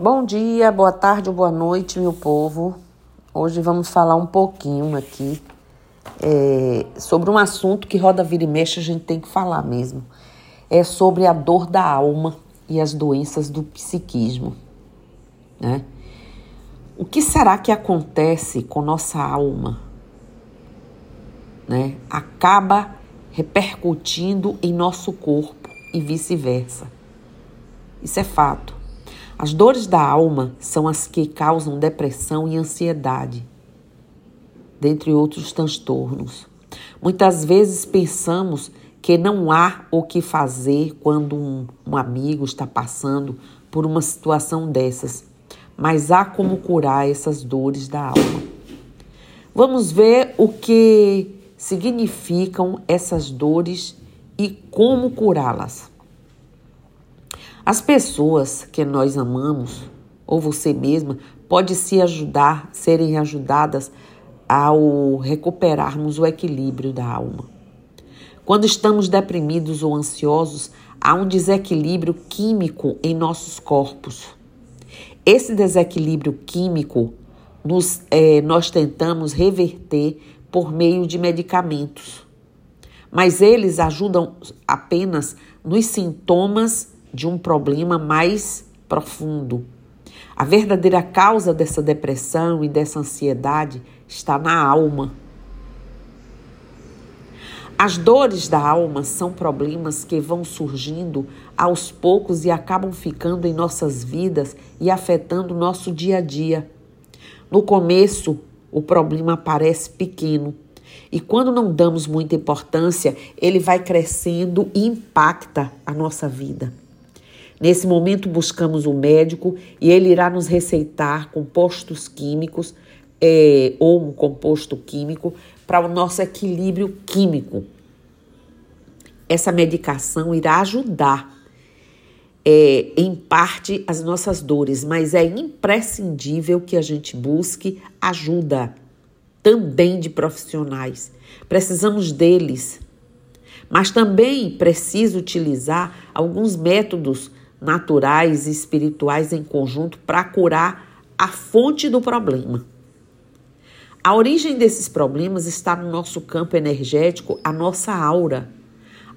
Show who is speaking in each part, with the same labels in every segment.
Speaker 1: Bom dia, boa tarde ou boa noite, meu povo. Hoje vamos falar um pouquinho aqui é, sobre um assunto que roda vira e mexe, a gente tem que falar mesmo. É sobre a dor da alma e as doenças do psiquismo. Né? O que será que acontece com nossa alma? Né? Acaba repercutindo em nosso corpo e vice-versa. Isso é fato. As dores da alma são as que causam depressão e ansiedade, dentre outros transtornos. Muitas vezes pensamos que não há o que fazer quando um, um amigo está passando por uma situação dessas, mas há como curar essas dores da alma. Vamos ver o que significam essas dores e como curá-las. As pessoas que nós amamos, ou você mesma, pode se ajudar, serem ajudadas ao recuperarmos o equilíbrio da alma. Quando estamos deprimidos ou ansiosos, há um desequilíbrio químico em nossos corpos. Esse desequilíbrio químico nos, é, nós tentamos reverter por meio de medicamentos, mas eles ajudam apenas nos sintomas de um problema mais profundo. A verdadeira causa dessa depressão e dessa ansiedade está na alma. As dores da alma são problemas que vão surgindo aos poucos e acabam ficando em nossas vidas e afetando nosso dia a dia. No começo, o problema parece pequeno, e quando não damos muita importância, ele vai crescendo e impacta a nossa vida. Nesse momento, buscamos o um médico e ele irá nos receitar compostos químicos é, ou um composto químico para o nosso equilíbrio químico. Essa medicação irá ajudar, é, em parte, as nossas dores, mas é imprescindível que a gente busque ajuda também de profissionais. Precisamos deles. Mas também preciso utilizar alguns métodos naturais e espirituais em conjunto para curar a fonte do problema. A origem desses problemas está no nosso campo energético, a nossa aura.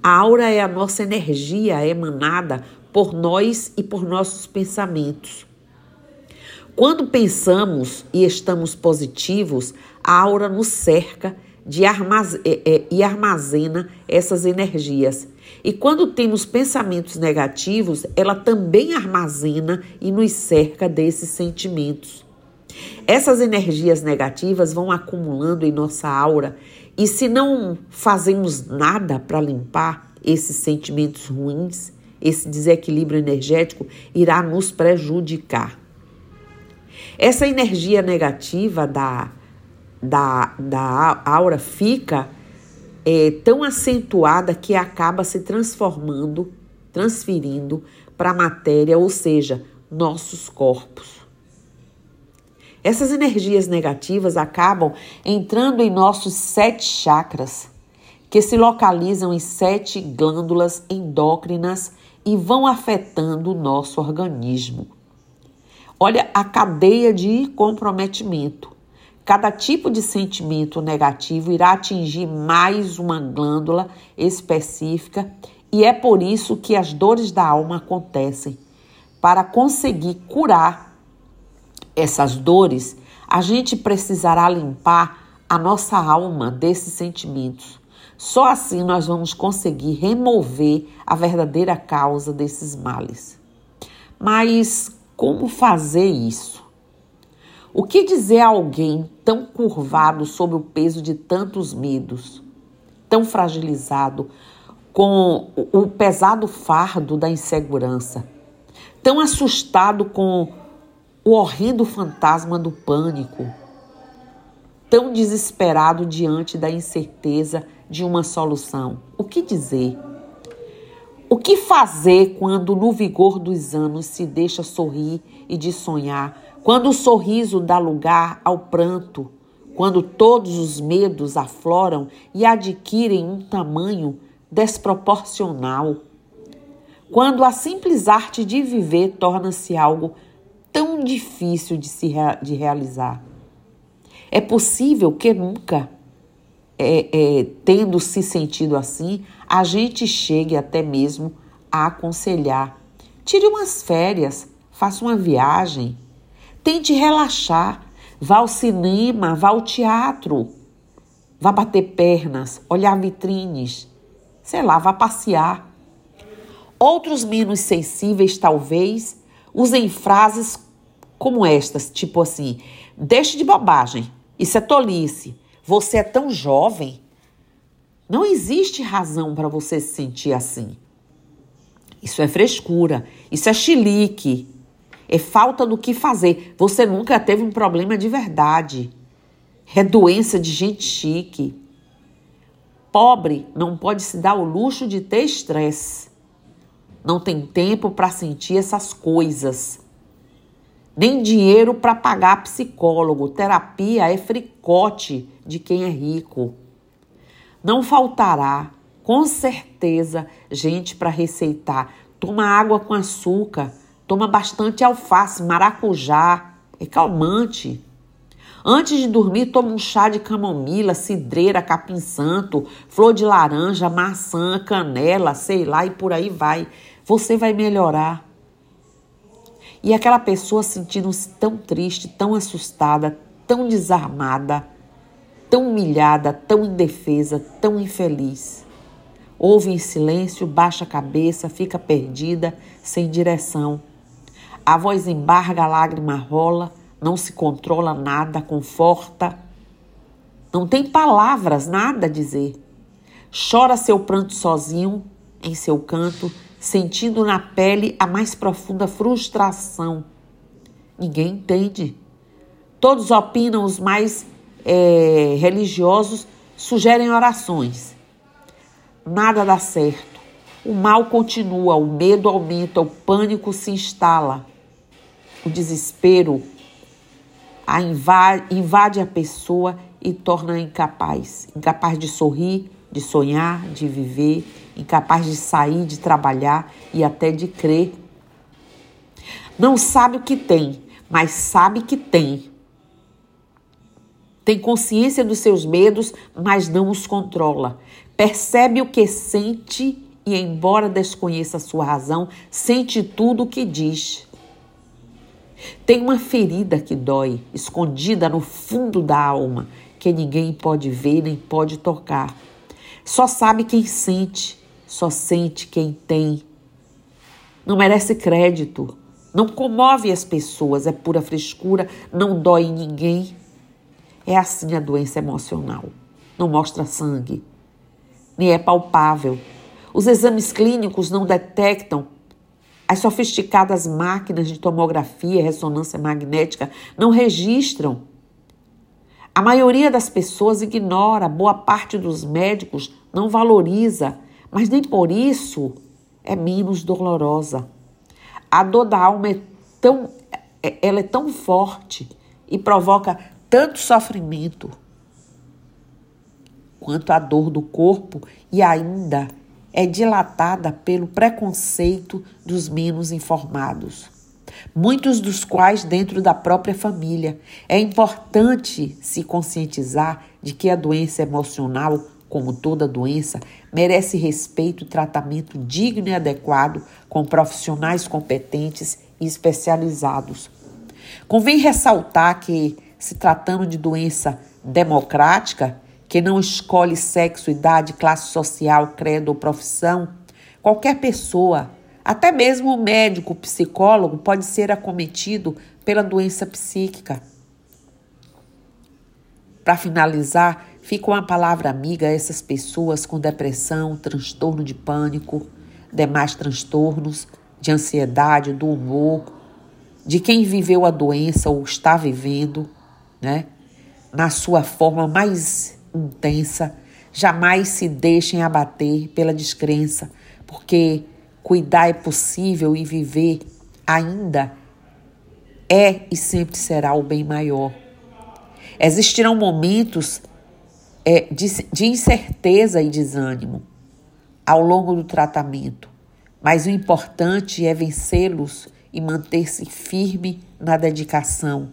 Speaker 1: A aura é a nossa energia emanada por nós e por nossos pensamentos. Quando pensamos e estamos positivos, a aura nos cerca de armazena, é, é, e armazena essas energias. E quando temos pensamentos negativos, ela também armazena e nos cerca desses sentimentos. Essas energias negativas vão acumulando em nossa aura e se não fazemos nada para limpar esses sentimentos ruins, esse desequilíbrio energético irá nos prejudicar. Essa energia negativa da da, da aura fica é, tão acentuada que acaba se transformando, transferindo para a matéria, ou seja, nossos corpos. Essas energias negativas acabam entrando em nossos sete chakras, que se localizam em sete glândulas endócrinas e vão afetando o nosso organismo. Olha a cadeia de comprometimento. Cada tipo de sentimento negativo irá atingir mais uma glândula específica e é por isso que as dores da alma acontecem. Para conseguir curar essas dores, a gente precisará limpar a nossa alma desses sentimentos. Só assim nós vamos conseguir remover a verdadeira causa desses males. Mas como fazer isso? O que dizer a alguém tão curvado sob o peso de tantos medos, tão fragilizado com o pesado fardo da insegurança, tão assustado com o horrendo fantasma do pânico, tão desesperado diante da incerteza de uma solução? O que dizer? O que fazer quando, no vigor dos anos, se deixa sorrir e de sonhar quando o sorriso dá lugar ao pranto, quando todos os medos afloram e adquirem um tamanho desproporcional, quando a simples arte de viver torna-se algo tão difícil de se de realizar. É possível que nunca, é, é, tendo se sentido assim, a gente chegue até mesmo a aconselhar. Tire umas férias, faça uma viagem, tente relaxar, vá ao cinema, vá ao teatro, vá bater pernas, olhar vitrines, sei lá, vá passear. Outros menos sensíveis, talvez, usem frases como estas, tipo assim: deixe de bobagem, isso é tolice, você é tão jovem. Não existe razão para você se sentir assim. Isso é frescura, isso é chilique, é falta do que fazer. Você nunca teve um problema de verdade. É doença de gente chique. Pobre não pode se dar o luxo de ter estresse. Não tem tempo para sentir essas coisas. Nem dinheiro para pagar psicólogo. Terapia é fricote de quem é rico. Não faltará, com certeza, gente para receitar. Toma água com açúcar, toma bastante alface, maracujá, é calmante. Antes de dormir, toma um chá de camomila, cidreira, capim santo, flor de laranja, maçã, canela, sei lá, e por aí vai. Você vai melhorar. E aquela pessoa sentindo-se tão triste, tão assustada, tão desarmada, tão humilhada, tão indefesa, tão infeliz. Ouve em silêncio, baixa a cabeça, fica perdida, sem direção. A voz embarga, a lágrima rola, não se controla nada, conforta. Não tem palavras, nada a dizer. Chora seu pranto sozinho, em seu canto, sentindo na pele a mais profunda frustração. Ninguém entende. Todos opinam, os mais é, religiosos sugerem orações. Nada dá certo. O mal continua, o medo aumenta, o pânico se instala. O desespero a invade, invade a pessoa e torna incapaz incapaz de sorrir, de sonhar, de viver, incapaz de sair, de trabalhar e até de crer. Não sabe o que tem, mas sabe que tem. Tem consciência dos seus medos, mas não os controla. Percebe o que sente e, embora desconheça a sua razão, sente tudo o que diz. Tem uma ferida que dói, escondida no fundo da alma, que ninguém pode ver nem pode tocar. Só sabe quem sente, só sente quem tem. Não merece crédito, não comove as pessoas, é pura frescura, não dói em ninguém. É assim a doença emocional. Não mostra sangue, nem é palpável. Os exames clínicos não detectam as sofisticadas máquinas de tomografia e ressonância magnética não registram. A maioria das pessoas ignora, boa parte dos médicos não valoriza, mas nem por isso é menos dolorosa. A dor da alma é tão, é, ela é tão forte e provoca tanto sofrimento quanto a dor do corpo e ainda é dilatada pelo preconceito dos menos informados, muitos dos quais dentro da própria família. É importante se conscientizar de que a doença emocional, como toda doença, merece respeito e tratamento digno e adequado com profissionais competentes e especializados. Convém ressaltar que, se tratando de doença democrática, que não escolhe sexo, idade, classe social, credo ou profissão, qualquer pessoa, até mesmo o médico, psicólogo, pode ser acometido pela doença psíquica. Para finalizar, fica uma palavra amiga a essas pessoas com depressão, transtorno de pânico, demais transtornos de ansiedade, do humor, de quem viveu a doença ou está vivendo, né? Na sua forma mais intensa. Jamais se deixem abater pela descrença, porque cuidar é possível e viver ainda é e sempre será o bem maior. Existirão momentos é, de, de incerteza e desânimo ao longo do tratamento, mas o importante é vencê-los e manter-se firme na dedicação,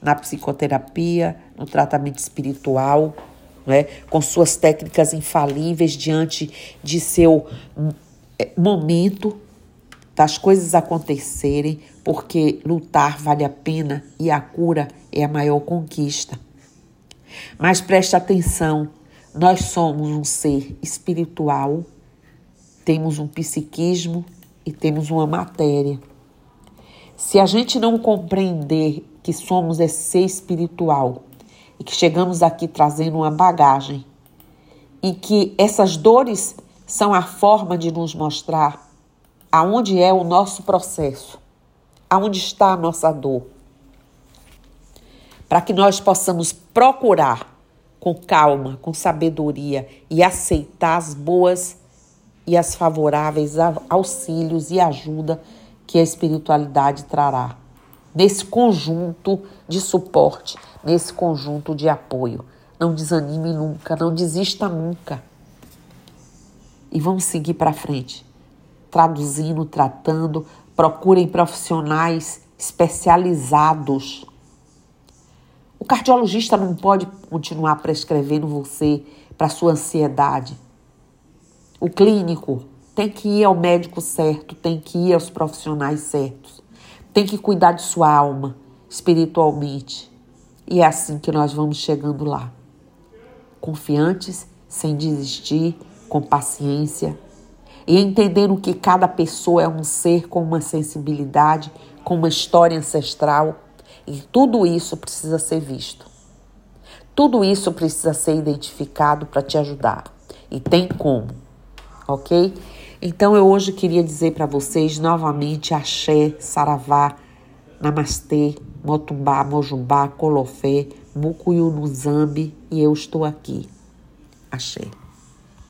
Speaker 1: na psicoterapia, no tratamento espiritual, né, com suas técnicas infalíveis diante de seu é, momento das coisas acontecerem, porque lutar vale a pena e a cura é a maior conquista. Mas preste atenção, nós somos um ser espiritual, temos um psiquismo e temos uma matéria. Se a gente não compreender que somos esse ser espiritual e que chegamos aqui trazendo uma bagagem e que essas dores são a forma de nos mostrar aonde é o nosso processo, aonde está a nossa dor, para que nós possamos procurar com calma, com sabedoria e aceitar as boas e as favoráveis auxílios e ajuda que a espiritualidade trará. Nesse conjunto de suporte, nesse conjunto de apoio. Não desanime nunca, não desista nunca. E vamos seguir para frente, traduzindo, tratando. Procurem profissionais especializados. O cardiologista não pode continuar prescrevendo você para sua ansiedade. O clínico tem que ir ao médico certo, tem que ir aos profissionais certos, tem que cuidar de sua alma espiritualmente. E é assim que nós vamos chegando lá. Confiantes, sem desistir, com paciência e entendendo que cada pessoa é um ser com uma sensibilidade, com uma história ancestral e tudo isso precisa ser visto. Tudo isso precisa ser identificado para te ajudar. E tem como, ok? Então eu hoje queria dizer para vocês novamente axé, saravá, namastê, motumbá, mojubá, colofé, mucuyu no zambi e eu estou aqui. Axé.